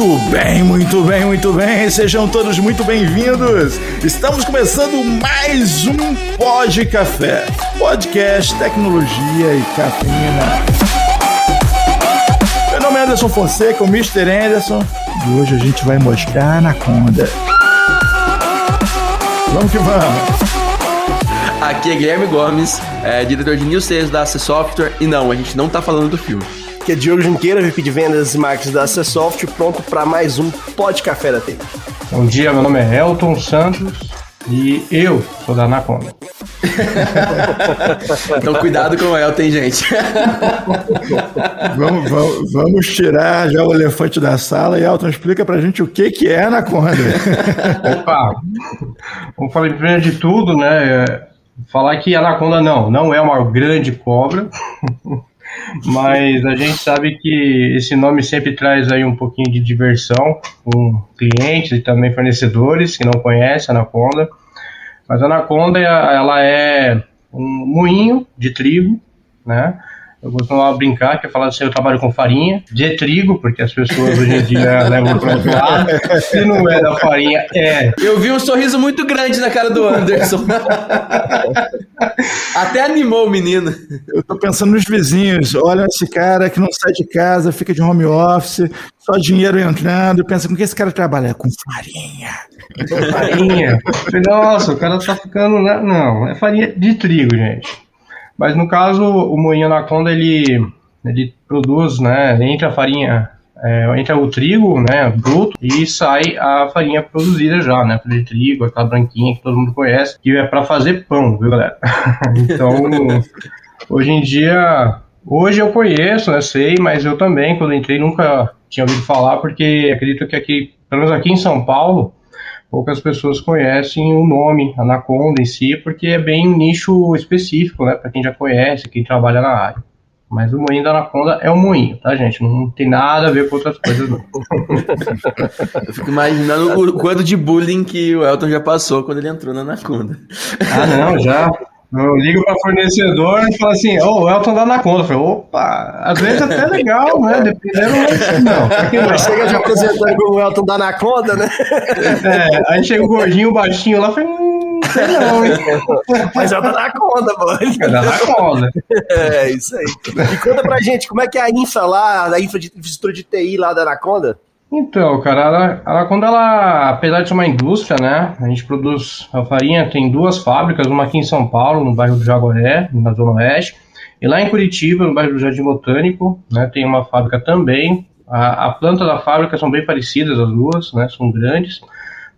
Muito bem, muito bem, muito bem. Sejam todos muito bem-vindos. Estamos começando mais um Pod Café, podcast, tecnologia e cafeína. Meu nome é Anderson Fonseca, o Mr. Anderson, e hoje a gente vai mostrar na conda. Vamos que vamos. Aqui é Guilherme Gomes, é, diretor de New Sales da AC Software, e não, a gente não tá falando do filme. Aqui é Diogo Junqueira, VP de Vendas e Marketing da AC Software, pronto para mais um Pod Café da TI. Bom dia, meu nome é Elton Santos e eu sou da Anaconda. então cuidado com o Elton, gente. vamos, vamos, vamos, tirar já o elefante da sala e Elton explica pra gente o que, que é Anaconda. Opa, vamos falar primeiro de tudo, né? Falar que Anaconda não, não é uma grande cobra, mas a gente sabe que esse nome sempre traz aí um pouquinho de diversão com clientes e também fornecedores que não conhecem a Anaconda. Mas a Anaconda, ela é um moinho de trigo, né? Eu costumava brincar que eu falava assim, eu trabalho com farinha de trigo, porque as pessoas hoje em dia levam para outro lado. Se não é da farinha, é. Eu vi um sorriso muito grande na cara do Anderson. Até animou o menino. Eu tô pensando nos vizinhos. Olha esse cara que não sai de casa, fica de home office, só dinheiro entrando. Pensa com que esse cara trabalha? Com farinha. farinha. Nossa, o cara tá ficando. Não, é farinha de trigo, gente. Mas no caso, o moinho anaconda ele, ele produz, né, entre a farinha, é, entra o trigo, né, bruto, e sai a farinha produzida já, né, de trigo, aquela branquinha que todo mundo conhece, que é para fazer pão, viu, galera? então, hoje em dia, hoje eu conheço, né, sei, mas eu também, quando entrei, nunca tinha ouvido falar, porque acredito que aqui, pelo menos aqui em São Paulo, poucas pessoas conhecem o nome Anaconda em si, porque é bem um nicho específico, né, para quem já conhece, quem trabalha na área. Mas o moinho da Anaconda é um moinho, tá, gente? Não tem nada a ver com outras coisas, não. Eu fico imaginando o quanto de bullying que o Elton já passou quando ele entrou na Anaconda. Ah, não, já. Eu ligo para fornecedor e falo assim, ô, oh, o Elton dá na conta. Eu falei, opa, às vezes até legal, né? Dependendo, mas não. Mas chega de apresentando com o Elton dá na conta, né? É, aí chega o gordinho, o baixinho lá, falei, hum, sei não, hein? Mas Elton dá na conta, pô. Dá na conta. É, isso aí. E conta pra gente, como é que é a infra lá, a infraestrutura de TI lá da Anaconda? Então, cara, ela, quando ela, apesar de ser uma indústria, né, a gente produz a farinha, tem duas fábricas, uma aqui em São Paulo, no bairro do Jaguaré, na Zona Oeste, e lá em Curitiba, no bairro do Jardim Botânico, né, tem uma fábrica também. A, a planta da fábrica são bem parecidas as duas, né, são grandes,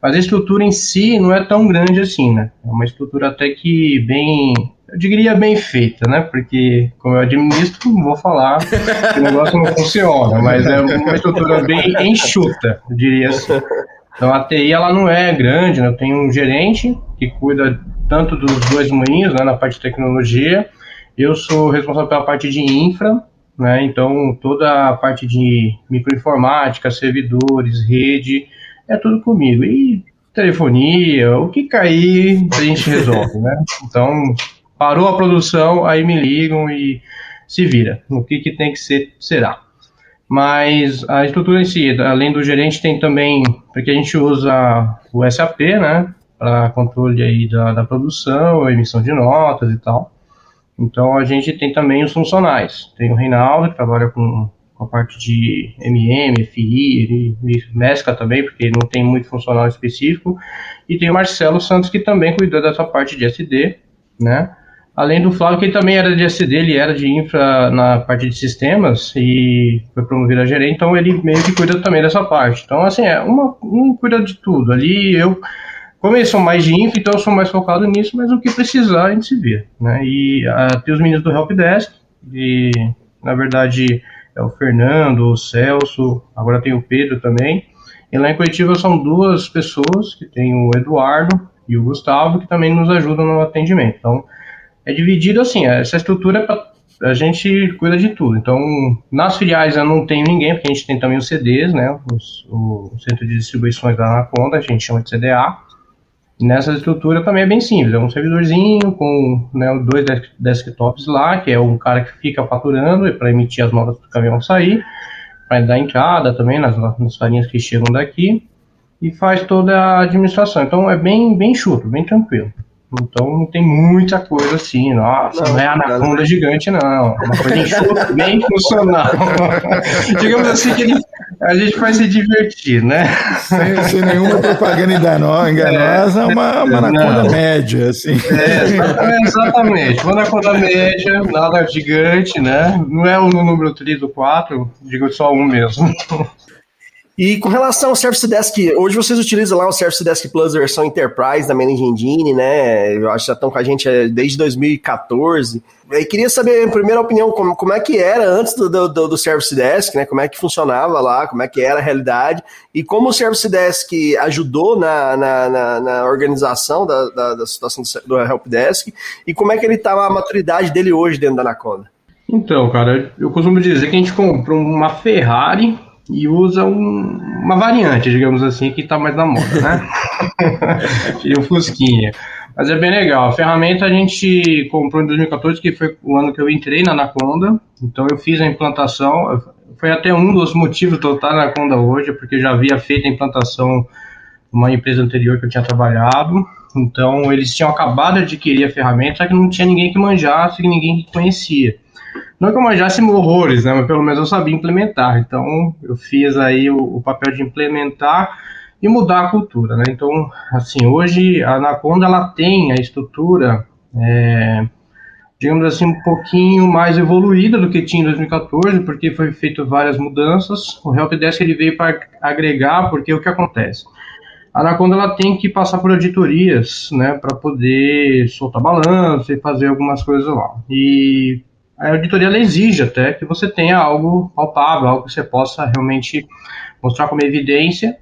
mas a estrutura em si não é tão grande assim, né, é uma estrutura até que bem eu diria bem feita, né? Porque, como eu administro, não vou falar que o negócio não funciona, mas é uma estrutura bem enxuta, eu diria assim. Então a TI ela não é grande, né? Eu tenho um gerente que cuida tanto dos dois moinhos, né, na parte de tecnologia. Eu sou responsável pela parte de infra, né? Então toda a parte de microinformática, servidores, rede, é tudo comigo. E telefonia, o que cair, a gente resolve, né? Então Parou a produção, aí me ligam e se vira. O que, que tem que ser, será. Mas a estrutura em si, além do gerente, tem também, porque a gente usa o SAP, né, para controle aí da, da produção, emissão de notas e tal. Então a gente tem também os funcionais. Tem o Reinaldo, que trabalha com, com a parte de MM, FI, ele mescla também, porque não tem muito funcional específico. E tem o Marcelo Santos, que também cuida dessa parte de SD, né? Além do Flávio, que ele também era de SD, ele era de infra na parte de sistemas e foi promovido a gerente, então ele meio que cuida também dessa parte. Então, assim, é uma, um cuida de tudo. Ali eu, como eles são mais de infra, então eu sou mais focado nisso, mas o que precisar a gente se vê. Né? E a, tem os meninos do Helpdesk, e na verdade é o Fernando, o Celso, agora tem o Pedro também. E lá em Curitiba são duas pessoas, que tem o Eduardo e o Gustavo, que também nos ajudam no atendimento. Então, é dividido assim, essa estrutura é a gente cuida de tudo. Então, nas filiais eu não tenho ninguém, porque a gente tem também os CDs, né? Os, o, centro de distribuições da Anaconda, a gente chama de CDA. E nessa estrutura também é bem simples, é um servidorzinho com né, dois desktops lá, que é um cara que fica faturando para emitir as notas do caminhão sair. para dar entrada também nas, nas farinhas que chegam daqui e faz toda a administração. Então é bem, bem chuto, bem tranquilo. Então não tem muita coisa assim, nossa, não, não é anaconda não. gigante, não. É uma coisa enxuta, bem funcional. Digamos assim que ele, a gente vai se divertir, né? Sem, sem nenhuma propaganda enganosa, enganosa é, uma, uma anaconda média, assim. É, exatamente, uma anaconda média, nada gigante, né? Não é o número 3 ou 4, digo só um mesmo. E com relação ao Service Desk, hoje vocês utilizam lá o Service Desk Plus versão Enterprise da Manage Engine, né? Eu acho que já estão com a gente é, desde 2014. E queria saber, em primeira opinião, como, como é que era antes do, do, do, Service Desk, né? Como é que funcionava lá, como é que era a realidade, e como o Service Desk ajudou na, na, na, na organização da, da, da, situação do Help Desk, e como é que ele está a maturidade dele hoje dentro da Anaconda. Então, cara, eu costumo dizer que a gente comprou uma Ferrari e usa um, uma variante, digamos assim, que está mais na moda, né? e o Fusquinha. Mas é bem legal. A ferramenta a gente comprou em 2014, que foi o ano que eu entrei na Anaconda. Então eu fiz a implantação. Foi até um dos motivos de eu estar na Anaconda hoje, porque já havia feito a implantação numa empresa anterior que eu tinha trabalhado. Então eles tinham acabado de adquirir a ferramenta, só que não tinha ninguém que manjasse, ninguém que conhecia. Não que eu manjasse horrores, né? Mas pelo menos eu sabia implementar. Então eu fiz aí o, o papel de implementar e mudar a cultura, né? Então, assim, hoje a Anaconda ela tem a estrutura, é, digamos assim, um pouquinho mais evoluída do que tinha em 2014, porque foi feito várias mudanças. O Helpdesk ele veio para agregar, porque o que acontece? A Anaconda ela tem que passar por auditorias, né, para poder soltar balanço e fazer algumas coisas lá. E a auditoria exige até que você tenha algo palpável, algo que você possa realmente mostrar como evidência.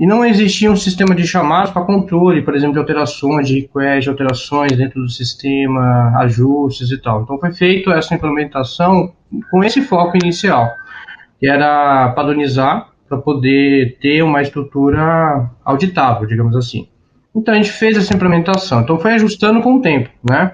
E não existia um sistema de chamados para controle, por exemplo, de alterações, de request, alterações dentro do sistema, ajustes e tal. Então foi feita essa implementação com esse foco inicial, que era padronizar para poder ter uma estrutura auditável, digamos assim. Então a gente fez essa implementação. Então foi ajustando com o tempo, né?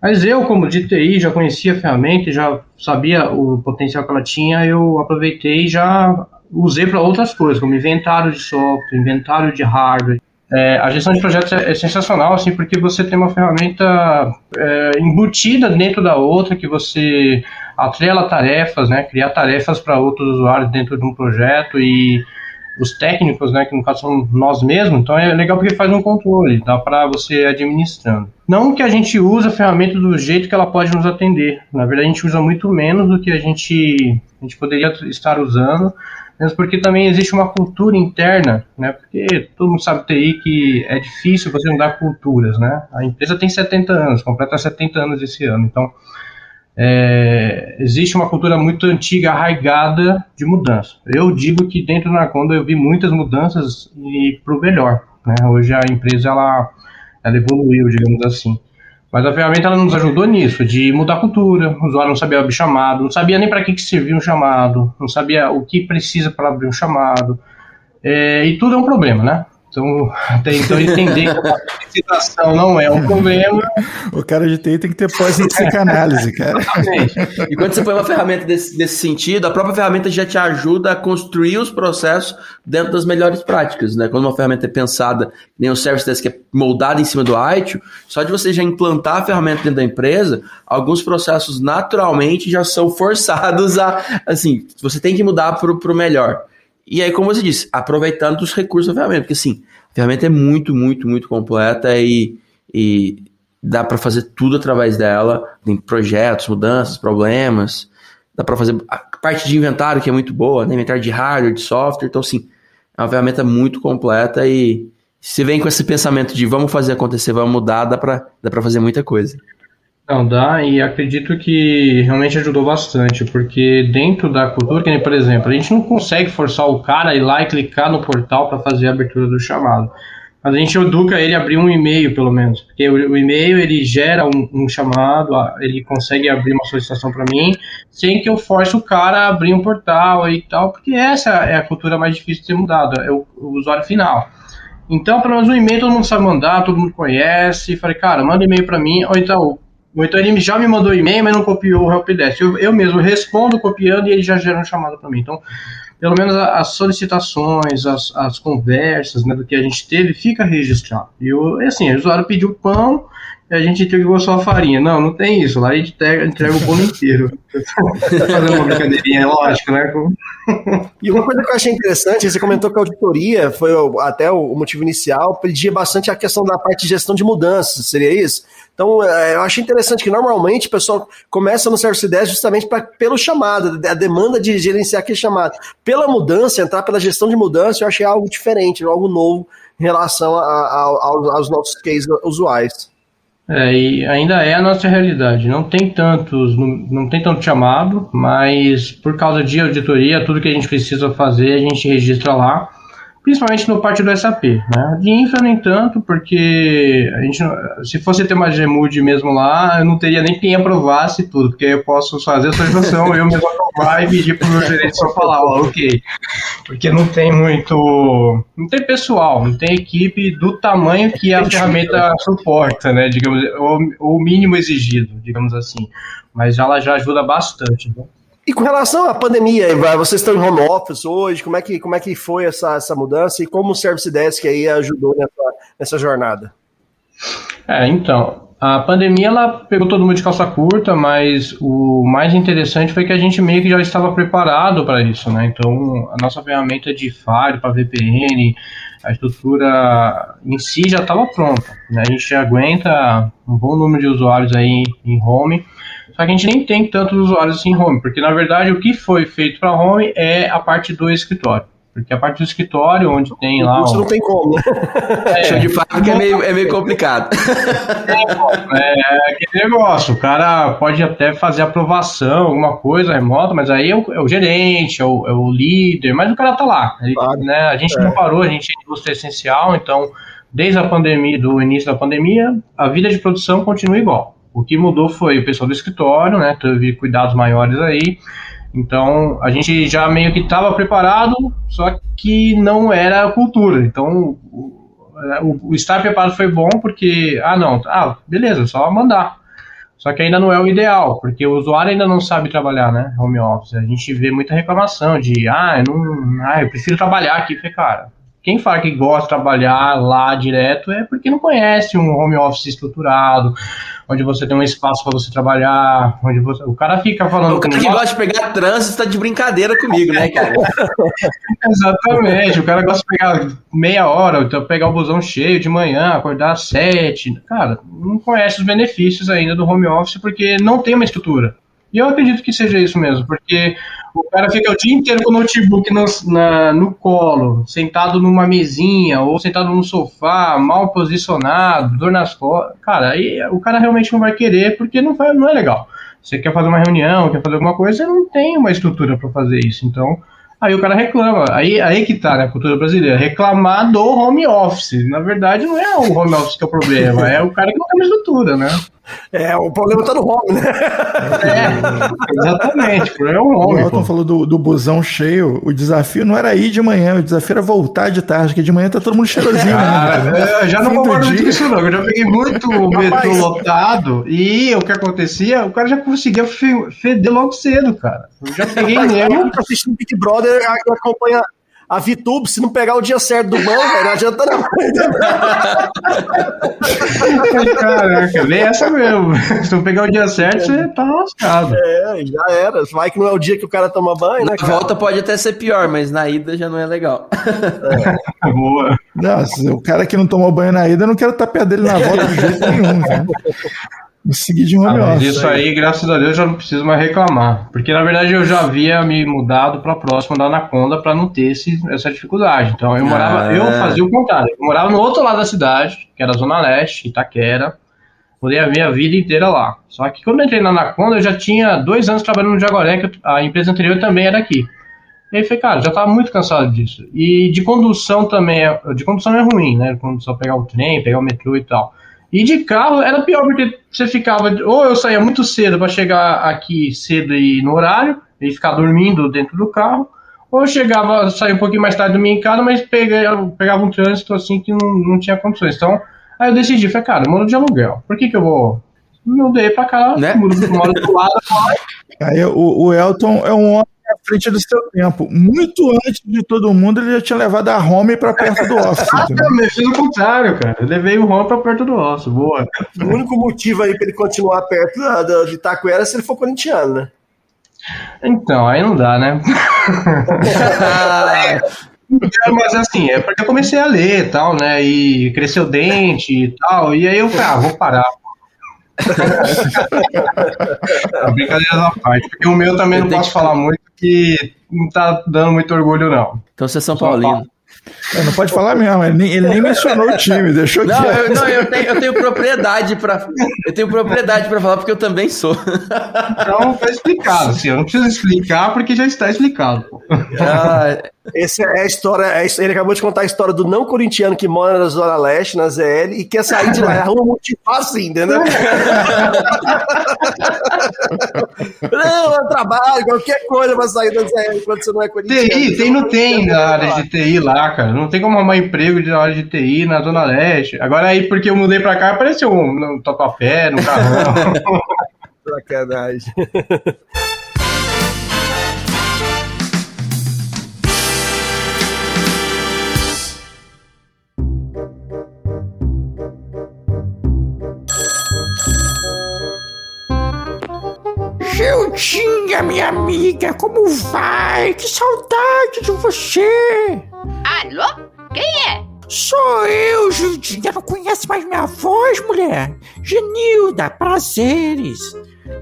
Mas eu, como de TI, já conhecia a ferramenta, já sabia o potencial que ela tinha, eu aproveitei e já usei para outras coisas, como inventário de software, inventário de hardware. É, a gestão de projetos é, é, sensacional, assim, porque você tem uma ferramenta é, embutida dentro da outra, que você atrela tarefas, né, criar tarefas para outros usuários dentro de um projeto e os técnicos, né, que no caso são nós mesmos, então é legal porque faz um controle, dá para você administrando. Não que a gente use a ferramenta do jeito que ela pode nos atender, na verdade a gente usa muito menos do que a gente, a gente poderia estar usando, mesmo porque também existe uma cultura interna, né, porque todo mundo sabe TI que é difícil você mudar culturas, né, a empresa tem 70 anos, completa 70 anos esse ano, então é, existe uma cultura muito antiga, arraigada de mudança. Eu digo que dentro da Anaconda eu vi muitas mudanças e para o melhor. Né? Hoje a empresa ela, ela evoluiu, digamos assim. Mas a ferramenta ela nos ajudou nisso, de mudar a cultura. O usuário não sabia abrir chamado, não sabia nem para que, que servia um chamado, não sabia o que precisa para abrir um chamado. É, e tudo é um problema, né? Então, até então entender que a citação não é um problema. O cara de TI tem que ter pós em psicanálise, cara. Exatamente. E quando você põe uma ferramenta desse, desse sentido, a própria ferramenta já te ajuda a construir os processos dentro das melhores práticas, né? Quando uma ferramenta é pensada, nem um service desk que é moldado em cima do ITIL, só de você já implantar a ferramenta dentro da empresa, alguns processos naturalmente já são forçados a, assim, você tem que mudar para o melhor. E aí, como você disse, aproveitando os recursos da ferramenta, porque assim, a ferramenta é muito, muito, muito completa e, e dá para fazer tudo através dela. Tem projetos, mudanças, problemas. Dá para fazer a parte de inventário, que é muito boa, né? inventário de hardware, de software. Então, assim, é uma ferramenta muito completa e se vem com esse pensamento de vamos fazer acontecer, vamos mudar, dá para dá fazer muita coisa. Não, dá, e acredito que realmente ajudou bastante, porque dentro da cultura, que por exemplo, a gente não consegue forçar o cara a ir lá e clicar no portal para fazer a abertura do chamado. Mas a gente educa ele a abrir um e-mail, pelo menos, porque o, e-mail ele gera um, um, chamado, ele consegue abrir uma solicitação para mim, sem que eu force o cara a abrir um portal e tal, porque essa é a cultura mais difícil de ser mudada, é o, o usuário final. Então, pelo menos um e-mail todo mundo sabe mandar, todo mundo conhece. Falei, cara, manda e-mail para mim, ou então Então ele já me mandou e-mail, mas não copiou o helpdesk. Eu, eu mesmo respondo copiando e ele já gera um chamado para mim. Então, pelo menos as solicitações, as, as conversas né, do que a gente teve, fica registrado. E eu, assim, o usuário pediu pão, e a gente entregou só a farinha. Não, não tem isso. Lá a gente entrega, entrega o bolo inteiro. Fazendo uma brincadeirinha, lógico, né? e uma coisa que eu achei interessante, você comentou que a auditoria foi até o motivo inicial, pedia bastante a questão da parte de gestão de mudanças, seria isso? Então, é, eu achei interessante que normalmente o pessoal começa no Service 10 justamente pra, pelo chamado, a demanda de gerenciar aquele chamado. Pela mudança, entrar pela gestão de mudança, eu achei algo diferente, algo novo em relação a, a, aos nossos cases usuais. É, e ainda é a nossa realidade. Não tem tantos, não, não tem tanto chamado, mas por causa de auditoria, tudo que a gente precisa fazer, a gente registra lá principalmente no parte do SAP. Né? De infra, nem tanto, porque a gente, se fosse ter uma Gmood mesmo lá, eu não teria nem quem aprovasse tudo, porque eu posso fazer a solicitação, eu mesmo aprovar e pedir para o meu gerente só falar, ó, ok. Porque não tem muito. Não tem pessoal, não tem equipe do tamanho que a ferramenta suporta, né? Digamos, o, o mínimo exigido, digamos assim. Mas ela já ajuda bastante. Né? E com relação à pandemia, vocês estão em home office hoje, como é que, como é que foi essa, essa mudança e como o Service Desk aí ajudou nessa, nessa jornada? É, então, a pandemia ela pegou todo mundo de calça curta, mas o mais interessante foi que a gente meio que já estava preparado para isso, né? Então, a nossa ferramenta de Fire para VPN, a estrutura em si já estava pronta. Né? A gente aguenta um bom número de usuários aí em home só que a gente nem tem tantos usuários assim em home, porque na verdade o que foi feito para home é a parte do escritório. Porque a parte do escritório, onde tem lá. Isso não tem como, né? É, de fábrica é meio, é meio complicado. É, é, aquele negócio. O cara pode até fazer aprovação, alguma coisa remota, mas aí é o, é o gerente, é o, é o, líder, mas o cara tá lá. Ele, claro. né, a gente é. não parou, a gente é indústria essencial, então, desde a pandemia, do início da pandemia, a vida de produção continua igual. O que mudou foi o pessoal do escritório, né? Teve cuidados maiores aí. Então, a gente já meio que estava preparado, só que não era a cultura. Então, o, o, estar preparado foi bom porque, ah, não, ah, beleza, só mandar. Só que ainda não é o ideal, porque o usuário ainda não sabe trabalhar, né? Home office. A gente vê muita reclamação de, ah, eu, não, ah, eu prefiro trabalhar aqui. falei, cara, quem fala que gosta de trabalhar lá direto é porque não conhece um home office estruturado, onde você tem um espaço para você trabalhar, onde você... o cara fica falando. O cara que gosta de pegar trânsito está de brincadeira comigo, né, cara? Exatamente. O cara gosta de pegar meia hora, então pegar o busão cheio de manhã, acordar às sete. Cara, não conhece os benefícios ainda do home office porque não tem uma estrutura. E eu acredito que seja isso mesmo, porque o cara fica o dia inteiro com o notebook no, na, no colo, sentado numa mesinha, ou sentado no sofá, mal posicionado, dor nas costas. Cara, aí o cara realmente não vai querer, porque não, vai, não é legal. Você quer fazer uma reunião, quer fazer alguma coisa, você não tem uma estrutura para fazer isso. Então, Aí o cara reclama. Aí, aí que tá, né, a cultura brasileira. Reclamar do home office. Na verdade, não é o home office que é o problema, é o cara que não tem uma estrutura, né? É, o problema tá no home, né? É, exatamente, o problema é o home. O Elton falou do, do busão cheio. O desafio não era ir de manhã, o desafio era voltar de tarde, porque de manhã tá todo mundo cheirosinho. Ah, né? Eu já não concordo com isso, não. Eu já peguei muito metrô lotado e o que acontecia, o cara já conseguia feder logo cedo, cara. Eu já peguei mesmo. assistindo Big Brother acompanha a VTube, se não pegar o dia certo do banco, não adianta não. Caraca, vem essa mesmo. Se não pegar o dia certo, você tá lascado. É, já era. Vai que não é o dia que o cara toma banho, né? Na volta pode até ser pior, mas na ida já não é legal. É. Boa. Não, o cara que não tomou banho na ida, eu não quero estar perto dele na volta de jeito nenhum. Né? Seguir de home ah, Isso aí, graças a Deus, já não preciso mais reclamar. Porque na verdade eu já havia me mudado para próxima da Anaconda para não ter esse, essa dificuldade. Então eu morava, ah. eu fazia o contrário. Eu morava no outro lado da cidade, que era a Zona Leste, Itaquera. Morei a minha vida inteira lá. Só que quando eu entrei na Anaconda, eu já tinha dois anos trabalhando no Jaguaré, que a empresa anterior também era aqui. E aí falei, cara, já estava muito cansado disso. E de condução também, é, de condução é ruim, né? De condução pegar o trem, pegar o metrô e tal. E de carro era pior, porque você ficava. Ou eu saía muito cedo para chegar aqui cedo e no horário, e ficar dormindo dentro do carro, ou eu chegava, saía um pouquinho mais tarde do minha casa, mas pegava, pegava um trânsito assim que não, não tinha condições. Então, aí eu decidi, falei, cara, eu moro de aluguel. Por que, que eu vou mudei pra cá, Né? moro do lado. Aí o, o Elton é um homem à frente do seu tempo. Muito antes de todo mundo, ele já tinha levado a home pra perto do office. entendeu? Eu me fiz o contrário, cara. Eu levei o Ron pra perto do osso, boa. O único motivo aí pra ele continuar perto da, da, de Itaquera é se ele for corintiano, né? Então, aí não dá, né? É, mas assim, é porque eu comecei a ler e tal, né? E cresceu o dente e tal. E aí eu falei, ah, vou parar. A brincadeira da parte. Porque o meu também Eu não posso que- falar muito, que não tá dando muito orgulho, não. Então você é São Paulino. É, não pode falar mesmo, ele nem, ele nem mencionou o time, deixou Não, quieto. eu, não eu, tenho, eu tenho propriedade para eu tenho propriedade para falar porque eu também sou. Então tá explicado, assim. Eu não preciso explicar porque já está explicado. pô. Ah, Essa é a história. é ele acabou de contar a história do não corintiano que mora na Zona Leste, na ZL, e quer sair de lá. É um motivo assim, entendeu? não, eu trabalho, qualquer coisa pra sair da ZL quando você não é corintiano. TI, tem no tem na área de TI lá, cara. Não tem como arrumar emprego na área de TI na Zona Leste. Agora aí, porque eu mudei pra cá, apareceu um no tatuapé, no carrão. Sacanagem. Gildinha, minha amiga, como vai? Que saudade de você! Alô? Quem é? Sou eu, Gildinha, não conhece mais minha voz, mulher? Genilda, prazeres!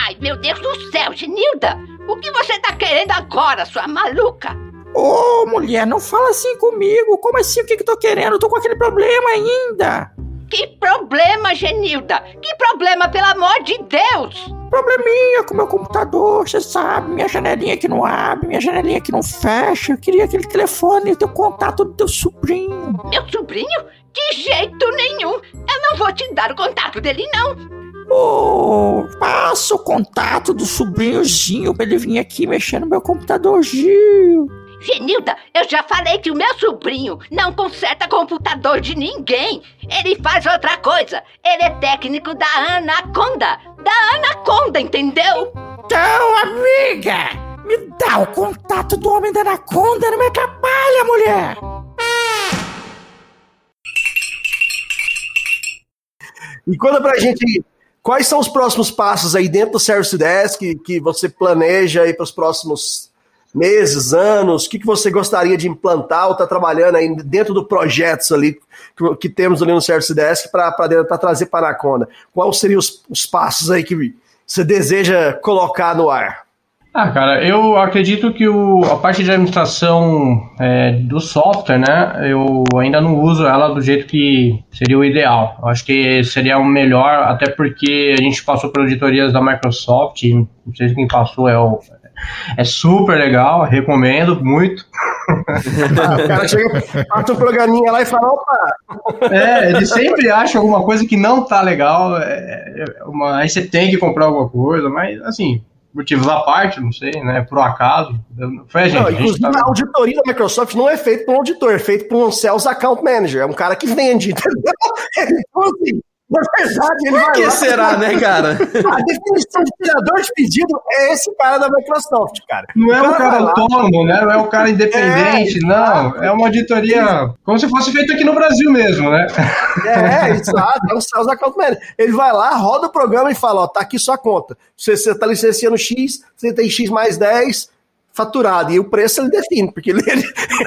Ai, meu Deus do céu, Genilda! O que você tá querendo agora, sua maluca? Ô, mulher, não fala assim comigo! Como assim? O que que eu tô querendo? Eu tô com aquele problema ainda! Que problema, Genilda? Que problema, pelo amor de Deus? Probleminha com meu computador, você sabe, minha janelinha que não abre, minha janelinha que não fecha. Eu queria aquele telefone, teu contato do teu sobrinho. Meu sobrinho? De jeito nenhum! Eu não vou te dar o contato dele, não! Ô, passa o contato do sobrinhozinho pra ele vir aqui mexer no meu computador, Gil. Genilda, eu já falei que o meu sobrinho não conserta computador de ninguém. Ele faz outra coisa. Ele é técnico da Anaconda. Da Anaconda, entendeu? Então, amiga, me dá o contato do homem da anaconda, não me atrapalha, mulher. E conta pra gente quais são os próximos passos aí dentro do Service Desk que, que você planeja aí para os próximos meses, anos, o que, que você gostaria de implantar ou está trabalhando aí dentro do projetos ali que, que temos ali no Service Desk para trazer para a Anaconda? Quais seriam os, os passos aí que você deseja colocar no ar? Ah, cara, eu acredito que o, a parte de administração é, do software, né, eu ainda não uso ela do jeito que seria o ideal. Eu acho que seria o melhor, até porque a gente passou por auditorias da Microsoft, não sei se quem passou é o. É super legal, recomendo muito. Ah, o cara chega, passa um programinha lá e fala, opa, É, ele sempre acha alguma coisa que não tá legal, é, é uma- aí você tem que comprar alguma coisa, mas assim, motivos à parte, não sei, né, por acaso. Foi a gente. Não, a inclusive, tá- a auditoria da Microsoft não é feita por um auditor, é feita por um Sales Account Manager. É um cara que vende, entendeu? Então, assim, na verdade, ele vai por que lá- será, né, cara? A definição de tirador de pedido é esse cara da Microsoft, cara. Não é um vai cara lá- autônomo, né? Não é um cara independente, É, não. É uma auditoria como se fosse feita aqui no Brasil mesmo, né? É, exato, é um Sales Account Manager. Ele vai lá, roda o programa e fala, ó, tá aqui sua conta. Você, você tá licenciando X, você tem X mais 10 faturado. E o preço ele define, porque ele...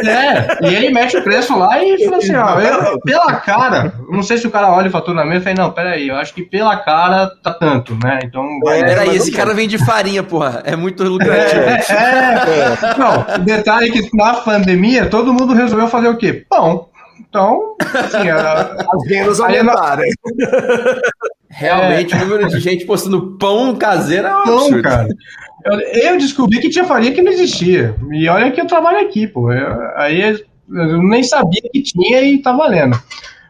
É, e ele mete o preço lá e fala assim, ó, eu- pela cara, não sei se o cara olha o faturamento e fala, não, peraí, eu acho que pela cara tá tanto, né? Então. É, Peraí, esse não cara vende farinha, porra. É muito lucrativo. É, é. Não, o detalhe é que na pandemia todo mundo resolveu fazer o quê? Pão. Então, assim, a- As vendas não- aumentaram. Realmente, o número de gente postando pão caseiro é um Não, absurdo. cara. Eu, eu descobri que tinha farinha que não existia. E olha que eu trabalho aqui, pô. Eu- aí eu nem sabia que tinha e tá valendo.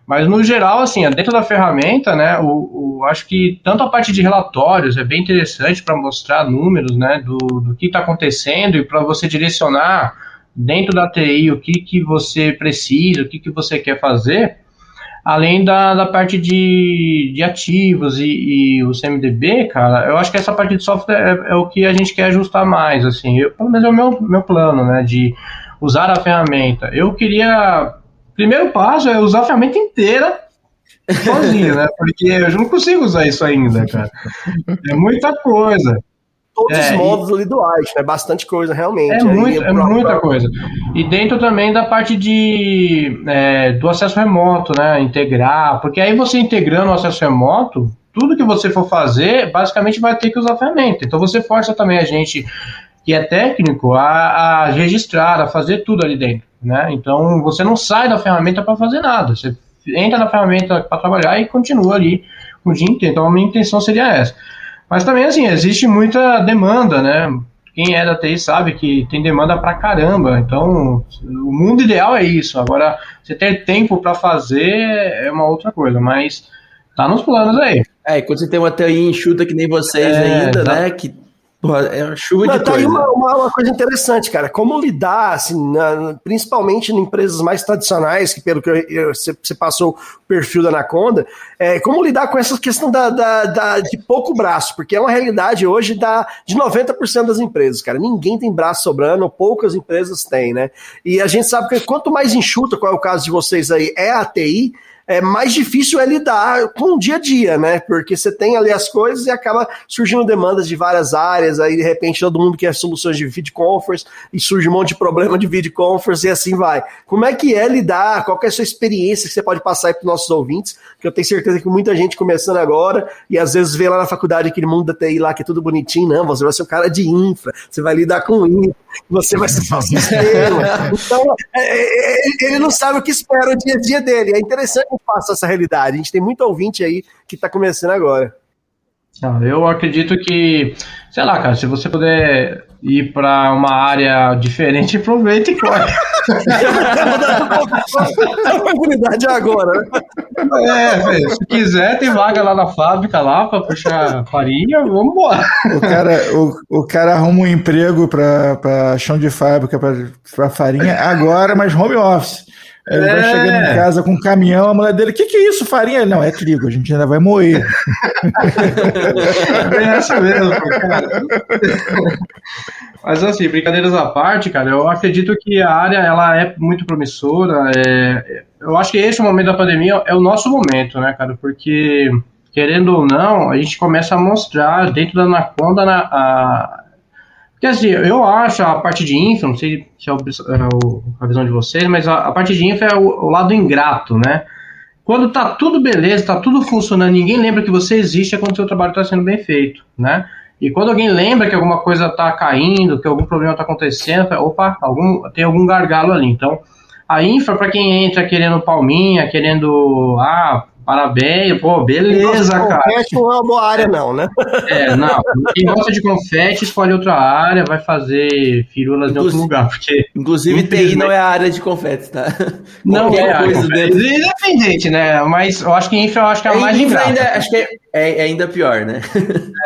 Mas no geral, assim, dentro da ferramenta, né, o, o- acho que tanto a parte de relatórios é bem interessante para mostrar números, né, do, do que está acontecendo e para você direcionar dentro da TI o que, que você precisa, o que, que você quer fazer. Além da, da parte de, de ativos e, e o CMDB, cara, eu acho que essa parte de software é, é, o que a gente quer ajustar mais, assim, eu, pelo menos é o meu, meu plano, né, de usar a ferramenta. Eu queria, primeiro passo é usar a ferramenta inteira sozinho, né, porque eu não consigo usar isso ainda, cara. É muita coisa todos é, os modos e... ali do é né? bastante coisa, realmente. É, muito, é muita coisa. E dentro também da parte de, é, do acesso remoto, né? Integrar, porque aí você integrando o acesso remoto, tudo que você for fazer, basicamente vai ter que usar a ferramenta. Então você força também a gente que é técnico a, a registrar, a fazer tudo ali dentro, né? Então você não sai da ferramenta para fazer nada. Você entra na ferramenta para trabalhar e continua ali o dia inteiro. Então a minha intenção seria essa. Mas também, assim, existe muita demanda, né? Quem é da TI sabe que tem demanda pra caramba. Então, o mundo ideal é isso. Agora, você ter tempo para fazer é uma outra coisa, mas tá nos planos aí. É, e quando você tem uma TI enxuta que nem vocês é, ainda, tá... né? Que Porra, é uma chuva Não, de tá coisa. Aí uma, uma, uma, coisa interessante, cara. Como lidar, assim, na, principalmente em empresas mais tradicionais, que pelo que você passou o perfil da Anaconda, é, como lidar com essa questão da, da, da, de pouco braço, porque é uma realidade hoje da, de 90% das empresas, cara. Ninguém tem braço sobrando, poucas empresas têm, né? E a gente sabe que quanto mais enxuta, qual é o caso de vocês aí, é a TI, é mais difícil é lidar com o dia a dia, né? Porque você tem ali as coisas e acaba surgindo demandas de várias áreas, aí de repente todo mundo quer soluções de video conference e surge um monte de problema de video conference e assim vai. Como é que é lidar? Qual é a sua experiência que você pode passar aí para os nossos ouvintes? Que eu tenho certeza que muita gente começando agora e às vezes vê lá na faculdade aquele mundo da TI lá que é tudo bonitinho, não, você vai ser um cara de infra, você vai lidar com infra, você vai ser sistema. Então, é, é, é, ele não sabe o que espera o dia a dia dele. É interessante faça essa realidade. A gente tem muito ouvinte aí que está começando agora. Eu acredito que, sei lá, cara, se você puder ir para uma área diferente, aproveita e corre. a oportunidade é agora. É, se quiser, tem vaga lá na fábrica lá para puxar farinha, vamos embora. O cara, o, o cara arruma um emprego para chão de fábrica, para farinha agora, mas home office. Ele é. vai chegando em casa com um caminhão, a mulher dele, o que, que é isso, farinha? Não, é trigo, a gente ainda vai moer. é essa mesmo, cara. Mas assim, brincadeiras à parte, cara, eu acredito que a área ela é muito promissora. É, eu acho que esse momento da pandemia é o nosso momento, né, cara? Porque, querendo ou não, a gente começa a mostrar dentro da Anaconda na, a, porque assim, eu acho a parte de infra, não sei se é, é a visão de vocês, mas a, parte de infra é o, o, lado ingrato, né? Quando tá tudo beleza, tá tudo funcionando, ninguém lembra que você existe é quando o seu trabalho está sendo bem feito, né? E quando alguém lembra que alguma coisa está caindo, que algum problema está acontecendo, opa, algum, tem algum gargalo ali. Então, a infra, para quem entra querendo palminha, querendo, ah, Parabéns, pô, beleza, cara. Confete não é uma boa área, não, né? É, não. Quem gosta de confete, escolhe outra área, vai fazer firulas em outro lugar. Porque, inclusive, TI não é a área de confete, tá? Não é a coisa dele. Independente, né? Mas eu acho que infra eu acho que é a mais infra ainda, Acho que é, é, ainda pior, né?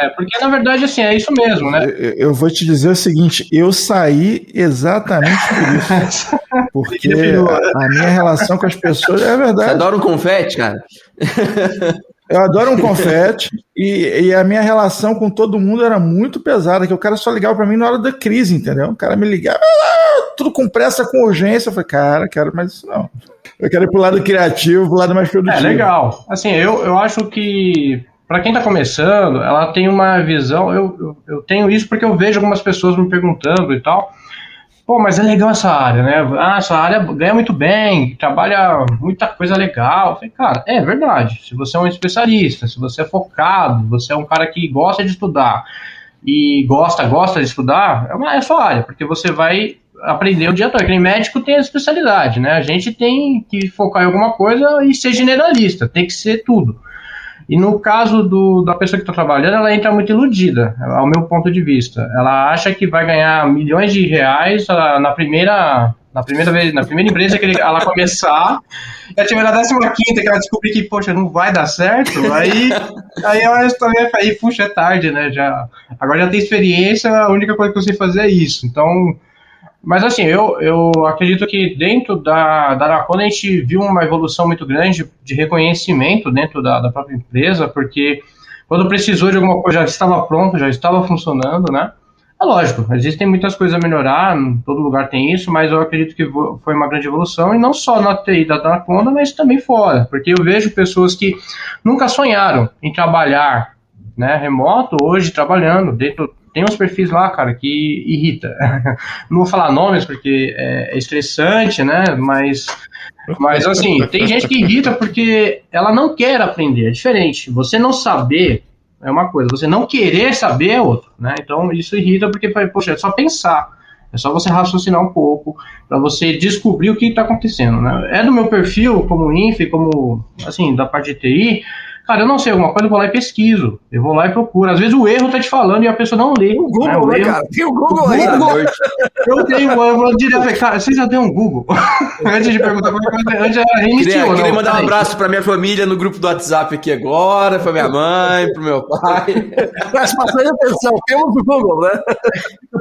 É, porque na verdade, assim, é isso mesmo, né? Eu, eu vou te dizer o seguinte: eu saí exatamente por isso. Porque a, a minha relação com as pessoas é verdade. Você adora um confete, cara? Eu adoro um confete e, e, a minha relação com todo mundo era muito pesada, que o cara só ligava para mim na hora da crise, entendeu? O cara me ligava, ah, tudo com pressa, com urgência. Eu falei, cara, quero mais isso não. Eu quero ir pro lado criativo, pro lado mais produtivo. É legal. Assim, eu, eu acho que para quem está começando, ela tem uma visão. Eu, eu, eu tenho isso porque eu vejo algumas pessoas me perguntando e tal. Pô, mas é legal essa área, né? Ah, essa área ganha muito bem, trabalha muita coisa legal. Eu falei, cara, é verdade. Se você é um especialista, se você é focado, você é um cara que gosta de estudar e gosta, gosta de estudar, é, uma, é sua área, porque você vai aprender o dia todo. Aquele médico tem a especialidade, né? A gente tem que focar em alguma coisa e ser generalista, tem que ser tudo. E no caso do, da pessoa que está trabalhando, ela entra muito iludida, ao meu ponto de vista. Ela acha que vai ganhar milhões de reais na primeira, na primeira vez, na primeira empresa que ela começar. E tiver na 15 que ela descobrir que, poxa, não vai dar certo, aí, aí ela também aí, puxa, é tarde, né? Já, agora já tem experiência, a única coisa que eu sei fazer é isso. Então, Mas assim, eu, eu acredito que dentro da, da Anaconda a gente viu uma evolução muito grande de reconhecimento dentro da, da própria empresa, porque quando precisou de alguma coisa já estava pronto, já estava funcionando, né? É lógico, existem muitas coisas a melhorar, todo lugar tem isso, mas eu acredito que foi uma grande evolução, e não só na TI da Anaconda, mas também fora, porque eu vejo pessoas que nunca sonharam em trabalhar né, remoto, hoje trabalhando dentro tem uns perfis lá, cara, que irrita. Não vou falar nomes porque é estressante, né? Mas, mas assim, tem gente que irrita porque ela não quer aprender. É diferente. Você não saber é uma coisa, você não querer saber é outra, né? Então isso irrita porque, poxa, é só pensar. É só você raciocinar um pouco para você descobrir o que está acontecendo, né? É do meu perfil como inf, como assim da parte de TI, Cara, eu não sei alguma coisa, eu vou lá e pesquiso. Eu vou lá e procuro. Às vezes o erro tá te falando e a pessoa não lê. O Google, né, erro... cara? Tem o Google aí. Google. eu tenho, eu vou direto, cara, você já tem um Google? antes de perguntar qualquer coisa, antes a gente Queria, queria mandar um abraço pra minha família no grupo do WhatsApp aqui agora, pra minha mãe, pro meu pai. Mas passando atenção, temos o Google, né?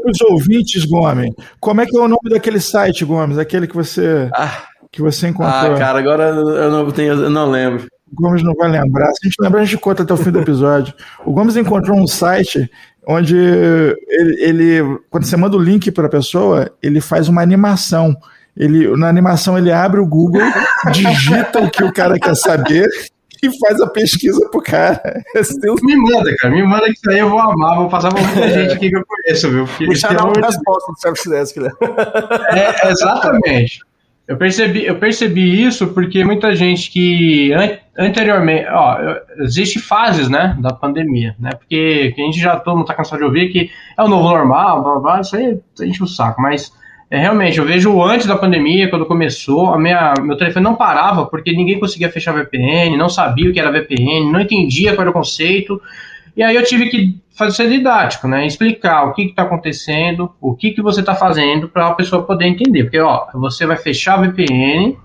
Os ouvintes, Gomes, como é que é o nome daquele site, Gomes? Aquele que você... Ah. Que você encontrou. Ah, cara, agora eu não, tenho, eu não lembro. O Gomes não vai lembrar. Se a gente lembrar, a gente conta até o fim do episódio. O Gomes encontrou um site onde ele, ele quando você manda o link para a pessoa, ele faz uma animação. Ele, na animação, ele abre o Google, digita o que o cara quer saber e faz a pesquisa pro cara. Me manda, cara, me manda que isso aí eu vou amar, vou passar pra muita gente aqui que eu conheço, viu? Porque Deixar uma resposta do Service Desk, né? É, exatamente. Eu percebi, eu percebi isso porque muita gente que an anteriormente, ó, existe fases, né, da pandemia, né, porque que a gente já todo mundo tá cansado de ouvir que é o novo normal, blá, blá, isso aí gente o saco, mas é, realmente eu vejo antes da pandemia, quando começou, a minha, meu telefone não parava porque ninguém conseguia fechar VPN, não sabia o que era VPN, não entendia qual era o conceito, e aí eu tive que fazer didático, né? Explicar o que está acontecendo, o que, que você está fazendo para a pessoa poder entender. Porque, ó, você vai fechar a VPN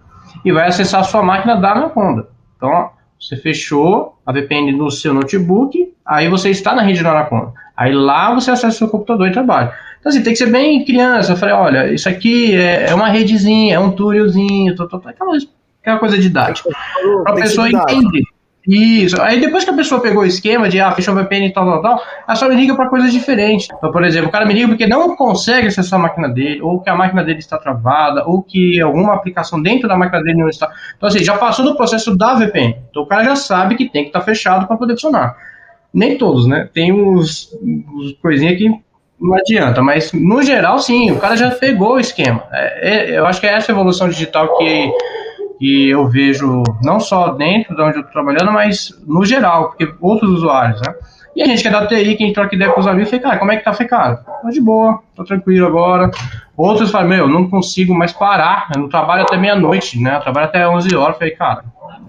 e vai acessar a sua máquina da Anaconda. Então, ó, você fechou a VPN no seu notebook, aí você está na rede da Anaconda. Aí lá você acessa o seu computador e trabalha. Então, assim, tem que ser bem criança. Eu falei, olha, isso aqui é, é uma redezinha, é um túnelzinho, aquela, aquela coisa didática. Para a pessoa entender. Isso. Aí depois que a pessoa pegou o esquema de, ah, fechou o VPN e tal, tal, tal, ela só me liga para coisas diferentes. Então, por exemplo, o cara me liga porque não consegue acessar a máquina dele, ou que a máquina dele está travada, ou que alguma aplicação dentro da máquina dele não está. Então, assim, já passou do processo da VPN. Então, o cara já sabe que tem que estar tá fechado para poder funcionar. Nem todos, né? Tem uns, uns coisinhas que não adianta, mas no geral, sim, o cara já pegou o esquema. É, é, eu acho que é essa evolução digital que que eu vejo não só dentro de onde eu estou trabalhando, mas no geral, porque outros usuários, né? E a gente que é da TI, que a gente troca ideia com os amigos, fala, cara, como é que tá? Falei, cara, tá de boa, tô tranquilo agora. Outros falam, meu, não consigo mais parar, eu não trabalho até meia-noite, né? Eu trabalho até 11 horas. Falei, cara,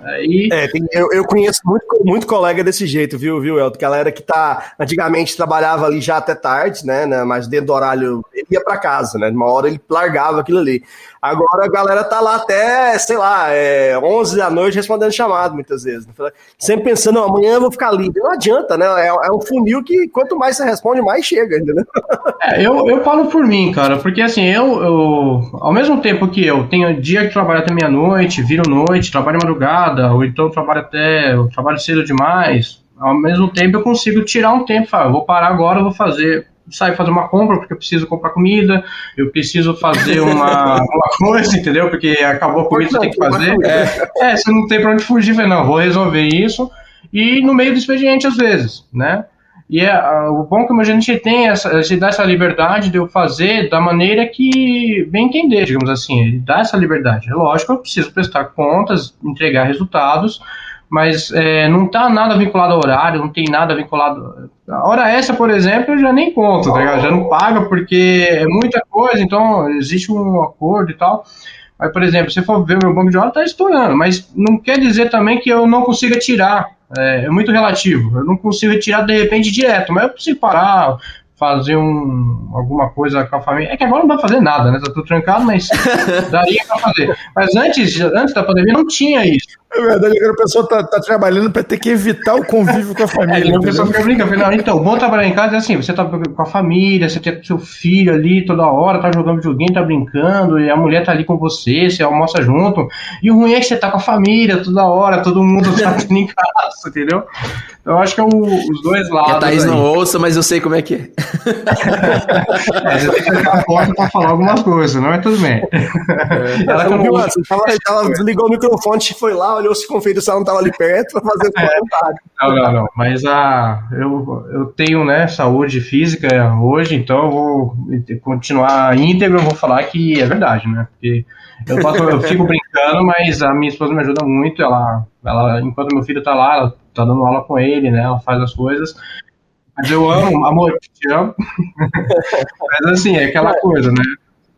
Aí... É, tem, eu, eu, conheço muito, muito colega desse jeito, viu, viu, Elton? Galera que tá, antigamente trabalhava ali já até tarde, né, né mas dentro do horário, ele ia para casa, né, uma hora ele largava aquilo ali. Agora a galera tá lá até, sei lá, é, 11 da noite respondendo chamado, muitas vezes. Né? Sempre pensando, amanhã eu vou ficar livre. Não adianta, né, é, é, um funil que quanto mais você responde, mais chega, entendeu? É, eu, eu falo por mim, cara, porque assim, eu, eu, ao mesmo tempo que eu tenho dia que trabalho até meia-noite, viro noite, trabalho madrugada, madrugada, ou então trabalho até, eu trabalho cedo demais. Ao mesmo tempo eu consigo tirar um tempo, falar, vou parar agora, vou fazer, sair fazer uma compra, porque eu preciso comprar comida, eu preciso fazer uma, uma coisa, entendeu? Porque acabou a comida, você tem que fazer. É, é, você não tem pra onde fugir, falei, não, vou resolver isso. E no meio do expediente, às vezes, né? E é, o bom é que a gente tem essa, se dá essa liberdade de eu fazer da maneira que bem entender, digamos assim, ele dá essa liberdade. É lógico, eu preciso prestar contas, entregar resultados, mas é, não está nada vinculado ao horário, não tem nada vinculado. A hora essa, por exemplo, eu já nem conto, tá já não paga porque é muita coisa, então existe um acordo e tal. Mas, por exemplo, se for ver o meu banco de hora, está estourando, mas não quer dizer também que eu não consiga tirar é, é, muito relativo. Eu não consigo retirar de repente direto, mas eu consigo parar, fazer um, alguma coisa com a família. É que agora não pra fazer nada, né? Tá tudo trancado, mas daria pra fazer. Mas antes, antes da pandemia não tinha isso. É verdade, agora a pessoa tá, tá trabalhando pra ter que evitar o convívio com a É, família. a pessoa fica brincando, não, então, bom trabalhar em casa é assim, você tá com a família, você tem seu filho ali toda hora, tá jogando videogame, tá brincando, e a mulher tá ali com você, você almoça junto, e o ruim é que você tá com a família toda hora, todo mundo tá em casa, entendeu? Então, Eu acho que é o- os dois Que lados. a Thaís aí. não ouça, mas eu sei como é que é. É, você tem que fechar a porta pra falar algumas coisas, não é tudo bem. Ela Ela tava, ela desligou o microfone, foi lá, olhou se conferiu não tava ali perto pra fazer o comentário. Não, não, não. Mas a, eu, eu tenho né, saúde física hoje, então eu vou continuar íntegro, eu vou falar que é verdade, né? Porque eu, faço- eu fico brincando, mas a minha esposa me ajuda muito. Ela, ela, enquanto meu filho tá lá, ela tá dando aula com ele, né? Ela faz as coisas. Mas eu amo, amor, te amo. mas assim, é aquela coisa, né?